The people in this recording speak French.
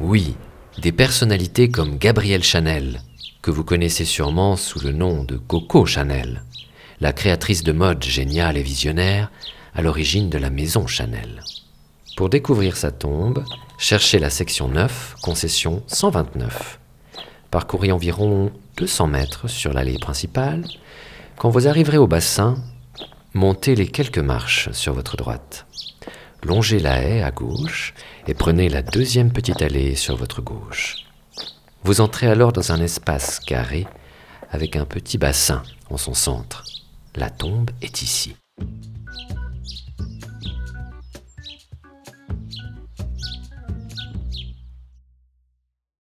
Oui, des personnalités comme Gabrielle Chanel, que vous connaissez sûrement sous le nom de Coco Chanel, la créatrice de mode géniale et visionnaire à l'origine de la maison Chanel. Pour découvrir sa tombe, cherchez la section 9, concession 129. Parcourez environ 200 mètres sur l'allée principale. Quand vous arriverez au bassin, montez les quelques marches sur votre droite. Longez la haie à gauche et prenez la deuxième petite allée sur votre gauche. Vous entrez alors dans un espace carré avec un petit bassin en son centre. La tombe est ici.